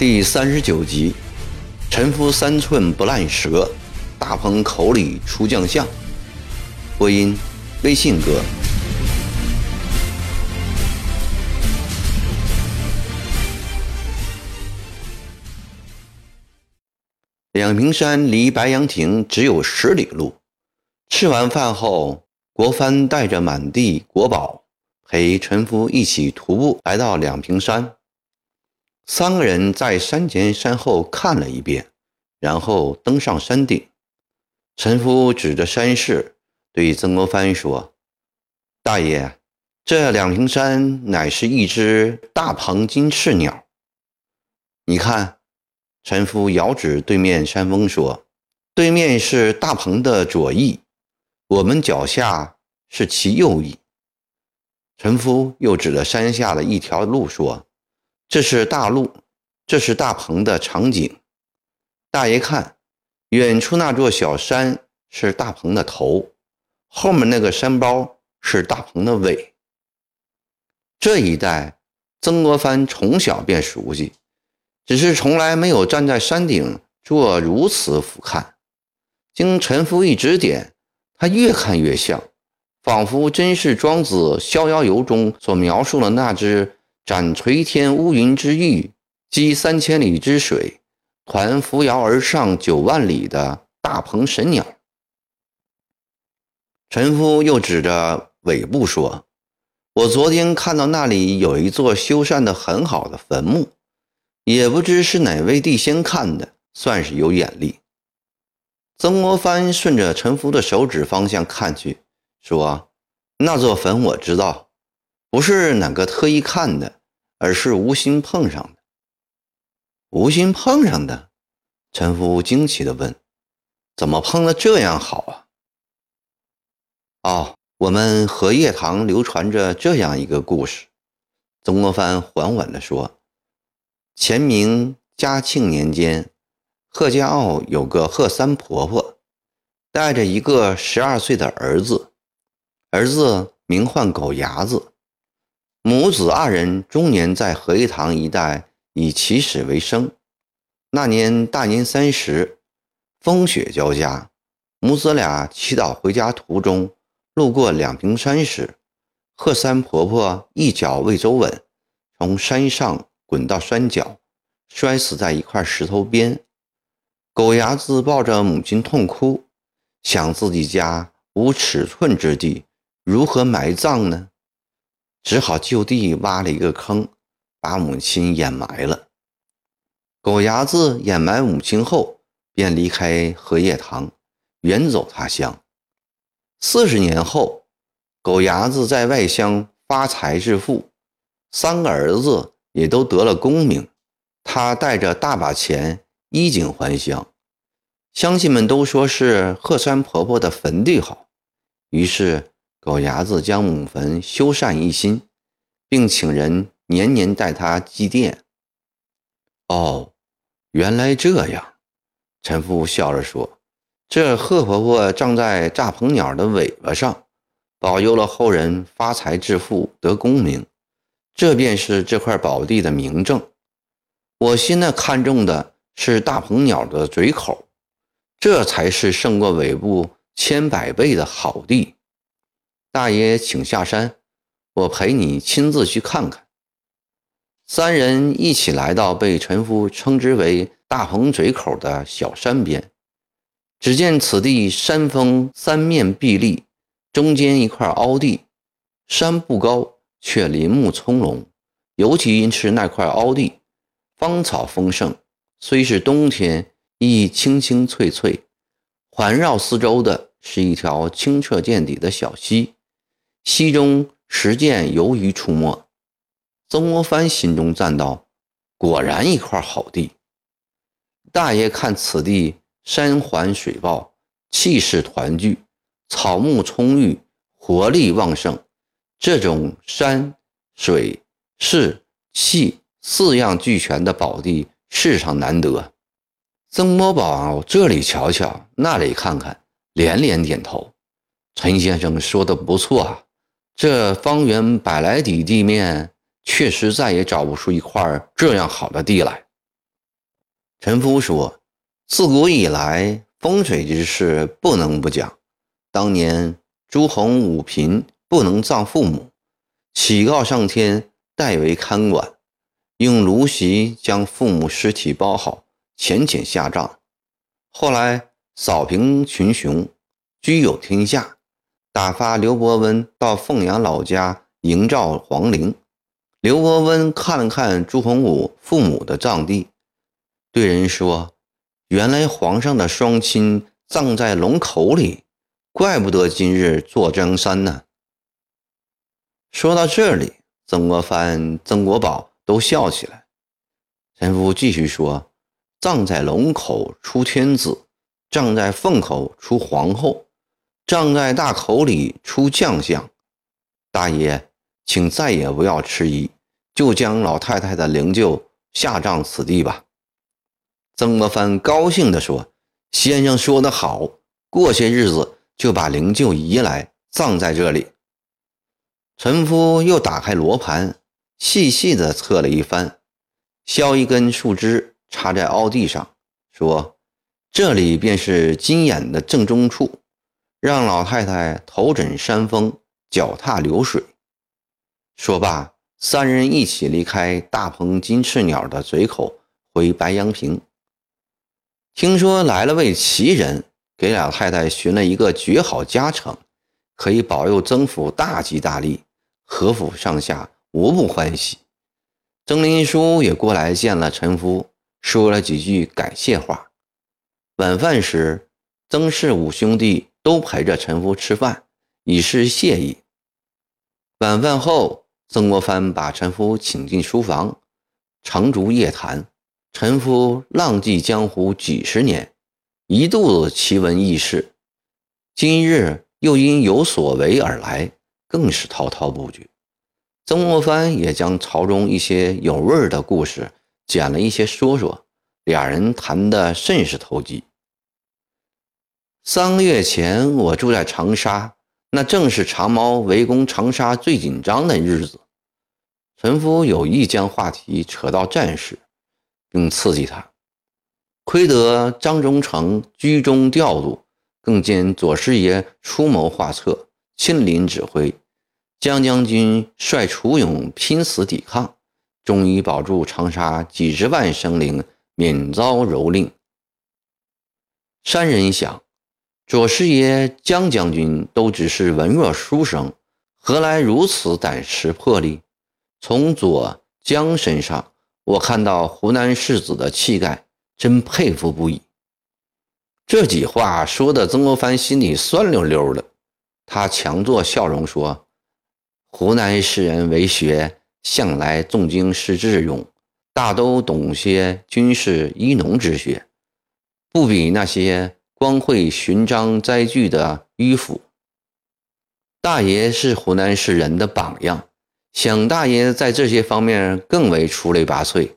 第三十九集，臣夫三寸不烂舌，大鹏口里出将相。播音：微信哥。两平山离白杨亭只有十里路。吃完饭后，国藩带着满地国宝，陪臣夫一起徒步来到两平山。三个人在山前山后看了一遍，然后登上山顶。陈夫指着山势对曾国藩说：“大爷，这两平山乃是一只大鹏金翅鸟。你看。”陈夫遥指对面山峰说：“对面是大鹏的左翼，我们脚下是其右翼。”陈夫又指着山下的一条路说。这是大路，这是大鹏的场景。大爷看，远处那座小山是大鹏的头，后面那个山包是大鹏的尾。这一带，曾国藩从小便熟悉，只是从来没有站在山顶做如此俯瞰。经陈夫一指点，他越看越像，仿佛真是庄子《逍遥游》中所描述的那只。斩垂天乌云之玉，击三千里之水，团扶摇而上九万里的大鹏神鸟。陈夫又指着尾部说：“我昨天看到那里有一座修缮的很好的坟墓，也不知是哪位帝仙看的，算是有眼力。”曾国藩顺着陈夫的手指方向看去，说：“那座坟我知道。”不是哪个特意看的，而是无心碰上的。无心碰上的，陈夫惊奇地问：“怎么碰了这样好啊？”哦，我们荷叶堂流传着这样一个故事。曾国藩缓缓地说：“前明嘉庆年间，贺家坳有个贺三婆婆，带着一个十二岁的儿子，儿子名唤狗牙子。”母子二人终年在荷叶塘一带以乞食为生。那年大年三十，风雪交加，母子俩祈祷回家途中，路过两平山时，贺三婆婆一脚未走稳，从山上滚到山脚，摔死在一块石头边。狗牙子抱着母亲痛哭，想自己家无尺寸之地，如何埋葬呢？只好就地挖了一个坑，把母亲掩埋了。狗牙子掩埋母亲后，便离开荷叶塘，远走他乡。四十年后，狗牙子在外乡发财致富，三个儿子也都得了功名。他带着大把钱衣锦还乡，乡亲们都说是贺山婆婆的坟地好，于是。狗牙子将母坟修缮一新，并请人年年带他祭奠。哦，原来这样。陈父笑着说：“这贺婆婆葬在炸鹏鸟的尾巴上，保佑了后人发财致富得功名，这便是这块宝地的名证。我现在看中的是大鹏鸟的嘴口，这才是胜过尾部千百倍的好地。”大爷，请下山，我陪你亲自去看看。三人一起来到被陈夫称之为“大鹏嘴口”的小山边。只见此地山峰三面壁立，中间一块凹地，山不高，却林木葱茏。尤其因是那块凹地，芳草丰盛，虽是冬天，亦青青翠翠。环绕四周的是一条清澈见底的小溪。溪中时见游鱼出没，曾国藩心中赞道：“果然一块好地。”大爷看此地山环水抱，气势团聚，草木葱郁，活力旺盛。这种山水势气四样俱全的宝地，世上难得。曾国宝这里瞧瞧，那里看看，连连点头。陈先生说的不错啊。这方圆百来里地面，确实再也找不出一块这样好的地来。陈夫说：“自古以来，风水之事不能不讲。当年朱洪五贫，不能葬父母，乞告上天，代为看管，用芦席将父母尸体包好，浅浅下葬。后来扫平群雄，居有天下，打发刘伯温到凤阳老家营造皇陵。刘伯温看了看朱洪武父母的葬地。”对人说：“原来皇上的双亲葬在龙口里，怪不得今日坐江山呢。”说到这里，曾国藩、曾国宝都笑起来。陈夫继续说：“葬在龙口出天子，葬在凤口出皇后，葬在大口里出将相。大爷，请再也不要迟疑，就将老太太的灵柩下葬此地吧。”曾国藩高兴地说：“先生说得好，过些日子就把灵柩移来，葬在这里。”陈夫又打开罗盘，细细地测了一番，削一根树枝插在凹地上，说：“这里便是金眼的正中处，让老太太头枕山峰，脚踏流水。”说罢，三人一起离开大鹏金翅鸟的嘴口，回白杨坪。听说来了位奇人，给老太太寻了一个绝好家成，可以保佑曾府大吉大利，何府上下无不欢喜。曾林叔也过来见了陈夫，说了几句感谢话。晚饭时，曾氏五兄弟都陪着陈夫吃饭，以示谢意。晚饭后，曾国藩把陈夫请进书房，长烛夜谈。陈夫浪迹江湖几十年，一肚子奇闻异事，今日又因有所为而来，更是滔滔不绝。曾国藩也将朝中一些有味儿的故事捡了一些说说，俩人谈得甚是投机。三个月前，我住在长沙，那正是长毛围攻长沙最紧张的日子。陈夫有意将话题扯到战事。并刺激他，亏得张忠诚居中调度，更见左师爷出谋划策，亲临指挥。江将军率楚勇拼死抵抗，终于保住长沙几十万生灵免遭蹂躏。山人想，左师爷、江将军都只是文弱书生，何来如此胆识魄力？从左江身上。我看到湖南世子的气概，真佩服不已。这几话说的曾国藩心里酸溜溜的，他强作笑容说：“湖南士人为学，向来重经识智勇，大都懂些军事医农之学，不比那些光会寻章摘句的迂腐。大爷是湖南士人的榜样。”想大爷在这些方面更为出类拔萃。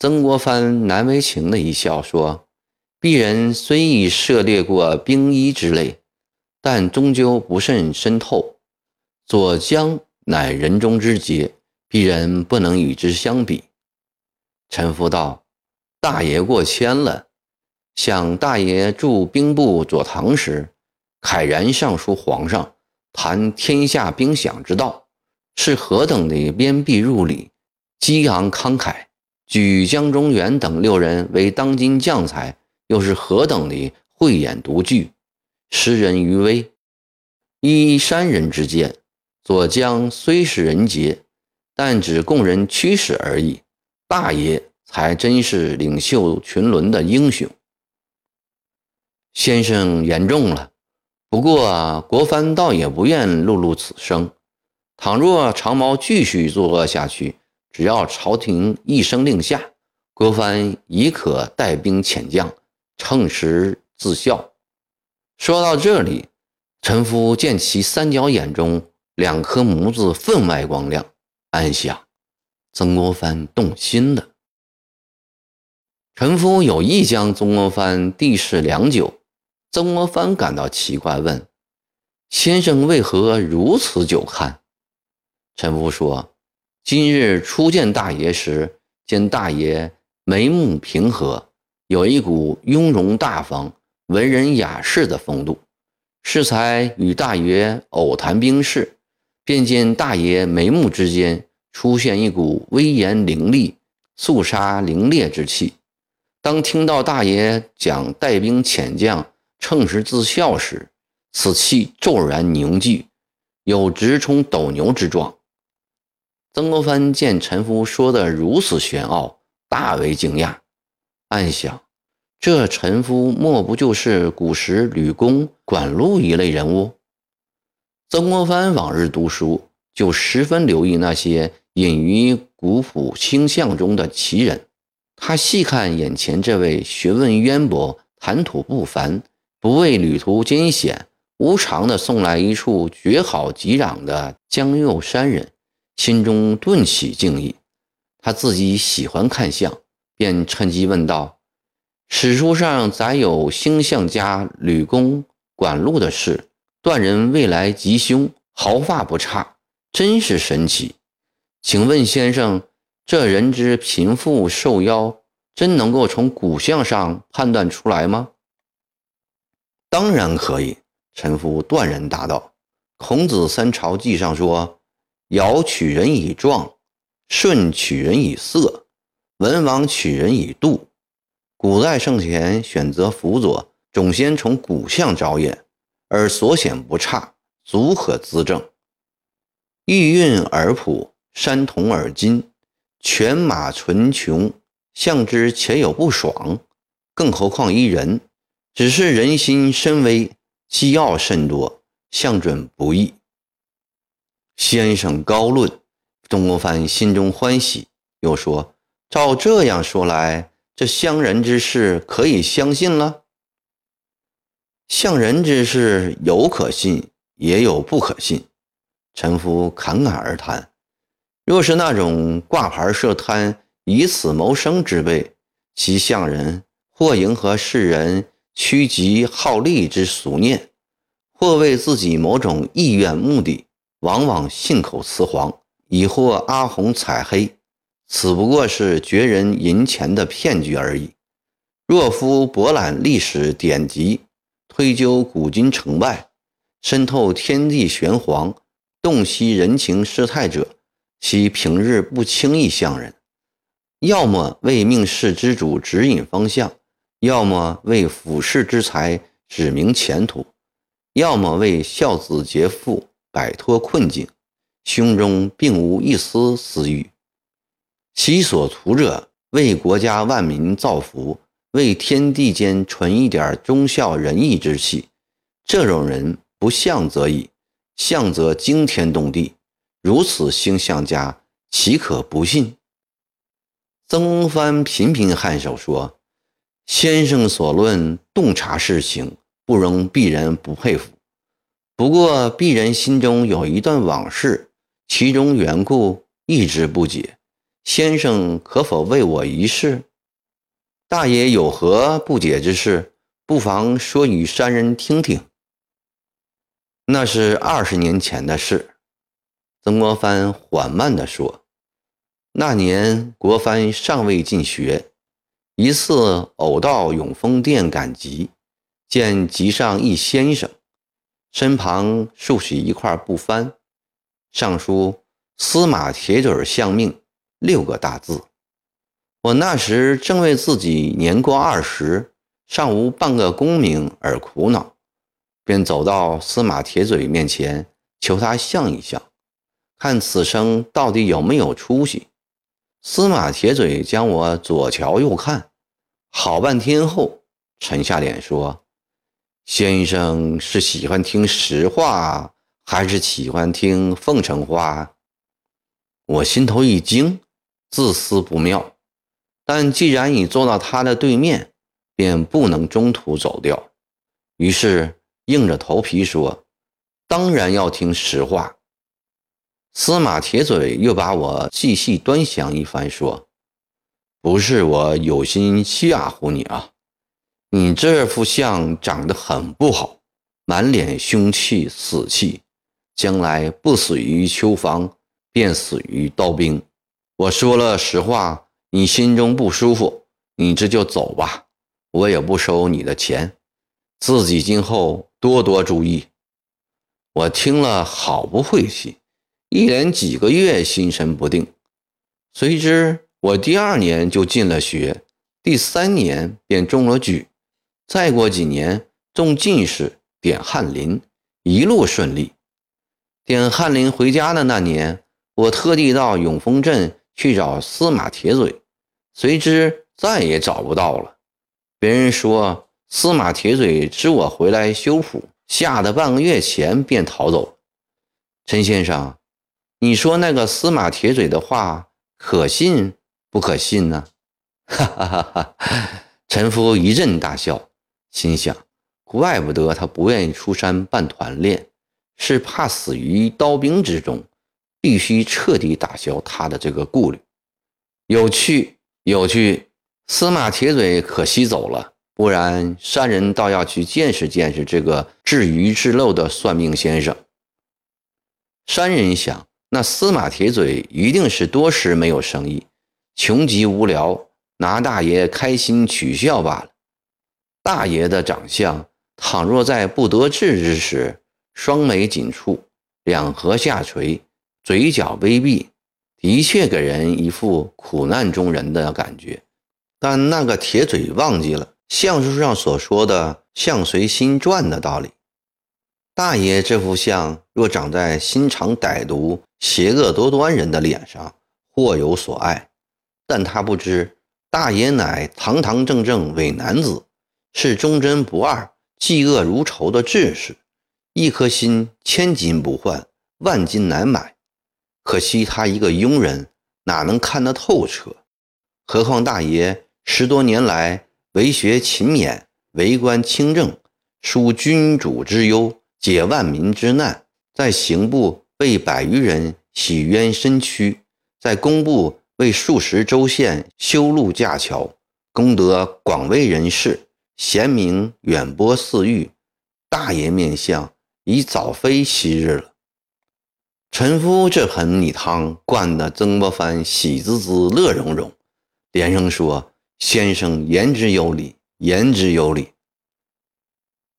曾国藩难为情的一笑说：“鄙人虽已涉猎过兵医之类，但终究不甚深透。左江乃人中之杰，鄙人不能与之相比。”陈福道：“大爷过谦了。想大爷驻兵部左堂时，慨然上书皇上，谈天下兵饷之道。”是何等的鞭辟入里，激昂慷慨，举江中元等六人为当今将才，又是何等的慧眼独具，识人于微。依山人之见，左江虽是人杰，但只供人驱使而已。大爷才真是领袖群伦的英雄。先生言重了，不过国藩倒也不愿露露此生。倘若长毛继续作恶下去，只要朝廷一声令下，国藩已可带兵遣将，乘时自效。说到这里，陈夫见其三角眼中两颗眸子分外光亮，暗想：曾国藩动心了。陈夫有意将曾国藩地势良久，曾国藩感到奇怪，问：“先生为何如此久看？”陈福说：“今日初见大爷时，见大爷眉目平和，有一股雍容大方、文人雅士的风度。适才与大爷偶谈兵事，便见大爷眉目之间出现一股威严凌厉、肃杀凌冽之气。当听到大爷讲带兵遣将、乘时自效时，此气骤然凝聚，有直冲斗牛之状。曾国藩见陈夫说的如此玄奥，大为惊讶，暗想。这陈夫莫不就是古时吕公、管路一类人物？曾国藩往日读书，就十分留意那些隐于古朴清相中的奇人。他细看眼前这位学问渊博、谈吐不凡、不畏旅途艰险、无偿的送来一处绝好极壤的江右山人，心中顿起敬意。他自己喜欢看相，便趁机问道。史书上载有星象家吕公、管路的事，断人未来吉凶，毫发不差，真是神奇。请问先生，这人之贫富寿夭，真能够从骨相上判断出来吗？当然可以。臣夫断然答道：“孔子三朝记上说，尧取人以壮，舜取人以色，文王取人以度。”古代圣贤选择辅佐，总先从骨相着眼，而所显不差，足可资政。玉韵而朴，山同而金，犬马纯穷，相之且有不爽，更何况一人？只是人心深微，机要甚多，相准不易。先生高论，曾国藩心中欢喜，又说：照这样说来。这相人之事可以相信了。相人之事有可信，也有不可信。臣夫侃侃而谈。若是那种挂牌设摊、以此谋生之辈，其相人或迎合世人趋吉好利之俗念，或为自己某种意愿目的，往往信口雌黄，以或阿红踩黑。此不过是绝人银钱的骗局而已。若夫博览历史典籍，推究古今成败，深透天地玄黄，洞悉人情世态者，其平日不轻易向人。要么为命世之主指引方向，要么为俯视之才指明前途，要么为孝子劫富摆脱困境，胸中并无一丝私欲。其所图者，为国家万民造福，为天地间存一点忠孝仁义之气。这种人不像则已，像则惊天动地。如此星象家，岂可不信？曾国藩频频颔首说：“先生所论洞察事情，不容鄙人不佩服。不过鄙人心中有一段往事，其中缘故一直不解。”先生可否为我一试？大爷有何不解之事？不妨说与山人听听。那是二十年前的事。曾国藩缓慢地说：“那年国藩尚未进学，一次偶到永丰殿赶集，见集上一先生，身旁竖起一块布幡，上书‘司马铁嘴相命’。”六个大字，我那时正为自己年过二十，尚无半个功名而苦恼，便走到司马铁嘴面前，求他相一相，看此生到底有没有出息。司马铁嘴将我左瞧右看，好半天后，沉下脸说：“先生是喜欢听实话，还是喜欢听奉承话？”我心头一惊。自私不妙，但既然已坐到他的对面，便不能中途走掉。于是硬着头皮说：“当然要听实话。”司马铁嘴又把我细细端详一番，说：“不是我有心吓唬你啊，你这副相长得很不好，满脸凶气死气，将来不死于秋房，便死于刀兵。”我说了实话，你心中不舒服，你这就走吧，我也不收你的钱，自己今后多多注意。”我听了好不晦气，一连几个月心神不定。随之，我第二年就进了学，第三年便中了举，再过几年中进士，点翰林，一路顺利。点翰林回家的那年，我特地到永丰镇去找司马铁嘴，谁知再也找不到了。别人说司马铁嘴知我回来修府，吓得半个月前便逃走。陈先生，你说那个司马铁嘴的话可信不可信呢？哈哈哈哈！陈夫一阵大笑，心想：怪不得他不愿意出山办团练。是怕死于刀兵之中，必须彻底打消他的这个顾虑。有趣，有趣！司马铁嘴可惜走了，不然山人倒要去见识见识这个治鱼之漏的算命先生。山人想，那司马铁嘴一定是多时没有生意，穷极无聊，拿大爷开心取笑罢了。大爷的长相，倘若在不得志之时，双眉紧蹙，两颌下垂，嘴角微闭，的确给人一副苦难中人的感觉。但那个铁嘴忘记了相书上所说的“相随心转”的道理。大爷这副相若长在心肠歹毒、邪恶多端人的脸上，或有所爱。但他不知，大爷乃堂堂正正伪男子，是忠贞不二、嫉恶如仇的志士。一颗心千金不换，万金难买。可惜他一个庸人，哪能看得透彻？何况大爷十多年来为学勤勉，为官清正，纾君主之忧，解万民之难，在刑部为百余人洗冤伸屈，在工部为数十州县修路架桥，功德广为人士，贤名远播四域。大爷面相。已早非昔日了。陈夫这盆米汤灌得曾国藩喜滋滋、乐融融，连声说：“先生言之有理，言之有理。”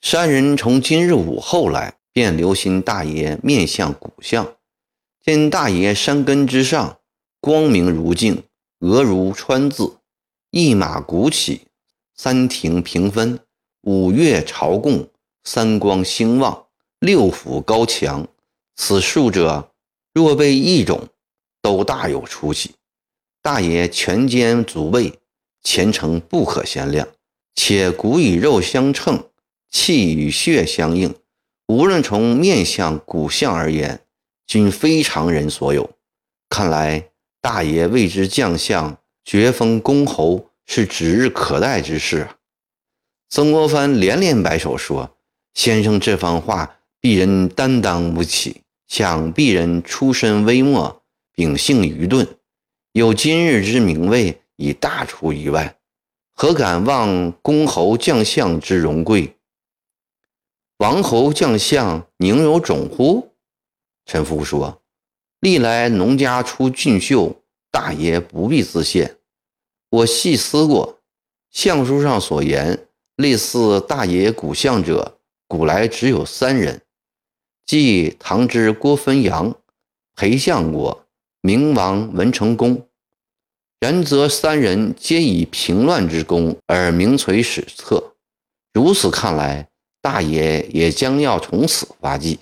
山人从今日午后来，便留心大爷面相骨相，见大爷山根之上，光明如镜，额如川字，一马鼓起，三庭平分，五岳朝贡，三光兴旺。六府高墙，此数者若被一种，都大有出息。大爷全肩足背，前程不可限量。且骨与肉相称，气与血相应，无论从面相、骨相而言，均非常人所有。看来大爷为之将相，爵封公侯，是指日可待之事啊。曾国藩连连摆手说：“先生这番话。”鄙人担当不起，想鄙人出身微末，秉性愚钝，有今日之名位，已大出意外，何敢忘公侯将相之荣贵？王侯将相宁有种乎？陈夫说：“历来农家出俊秀，大爷不必自羡。我细思过，相书上所言，类似大爷古相者，古来只有三人。”即唐之郭汾阳、裴相国、明王文成公，然则三人皆以平乱之功而名垂史册。如此看来，大爷也将要从此发迹。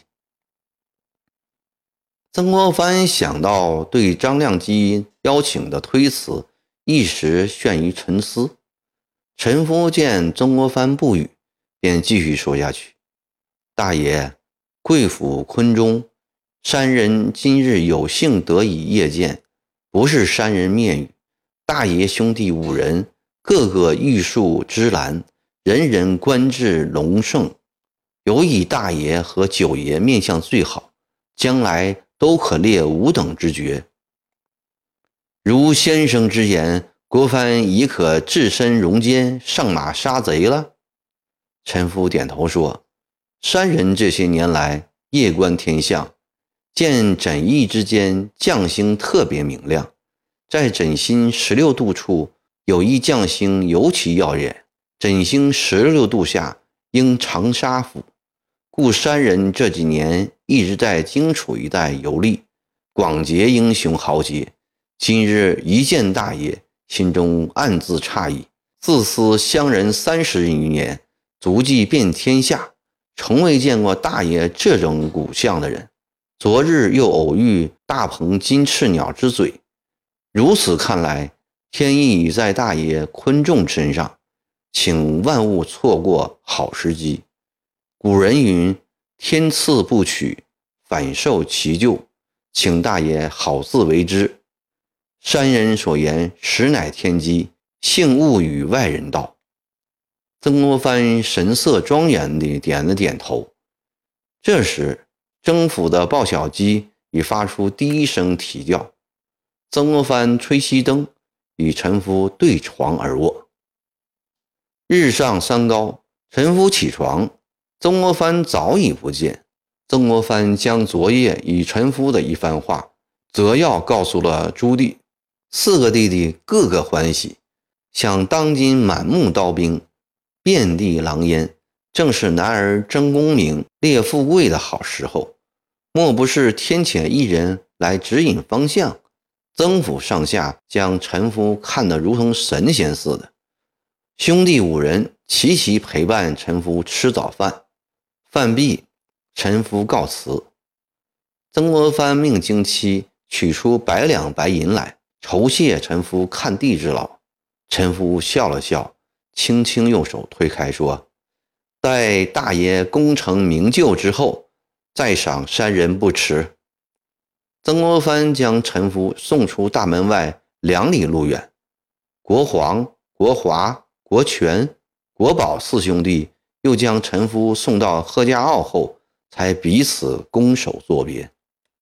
曾国藩想到对张亮基邀请的推辞，一时陷于沉思。陈夫见曾国藩不语，便继续说下去：“大爷。”贵府昆中，山人今日有幸得以谒见，不是山人面语。大爷兄弟五人，个个玉树芝兰，人人官至隆盛，尤以大爷和九爷面相最好，将来都可列五等之爵。如先生之言，国藩已可置身戎间，上马杀贼了。陈夫点头说。山人这些年来夜观天象，见枕翼之间将星特别明亮，在枕心十六度处有一将星尤其耀眼，枕星十六度下应长沙府，故山人这几年一直在荆楚一带游历，广结英雄豪杰。今日一见大爷，心中暗自诧异，自思乡人三十余年，足迹遍天下，从未见过大爷这种骨相的人。昨日又偶遇大鹏金翅鸟之嘴。如此看来，天意已在大爷昆仲身上，请万勿错过好时机。古人云：“天赐不取，反受其咎。”请大爷好自为之。山人所言实乃天机，幸勿与外人道。曾国藩神色庄严地点了点头。这时，征府的报晓鸡已发出第一声啼叫。曾国藩吹熄灯，与陈夫对床而卧。日上三高，陈夫起床，曾国藩早已不见。曾国藩将昨夜与陈夫的一番话择要告诉了朱棣，四个弟弟个个欢喜，想当今满目刀兵，遍地狼烟，正是男儿争功名、列富贵的好时候，莫不是天谴一人来指引方向？曾府上下将陈夫看得如同神仙似的，兄弟五人齐齐陪伴陈夫吃早饭。饭毕，陈夫告辞。曾国藩命京妻取出百两白银来酬谢陈夫看地之劳。陈夫笑了笑，轻轻用手推开，说：“待大爷功成名就之后，再赏山人不迟。”曾国藩将陈夫送出大门外两里路远，国煌、国华、国权、国宝四兄弟又将陈夫送到贺家坳后，才彼此拱手作别。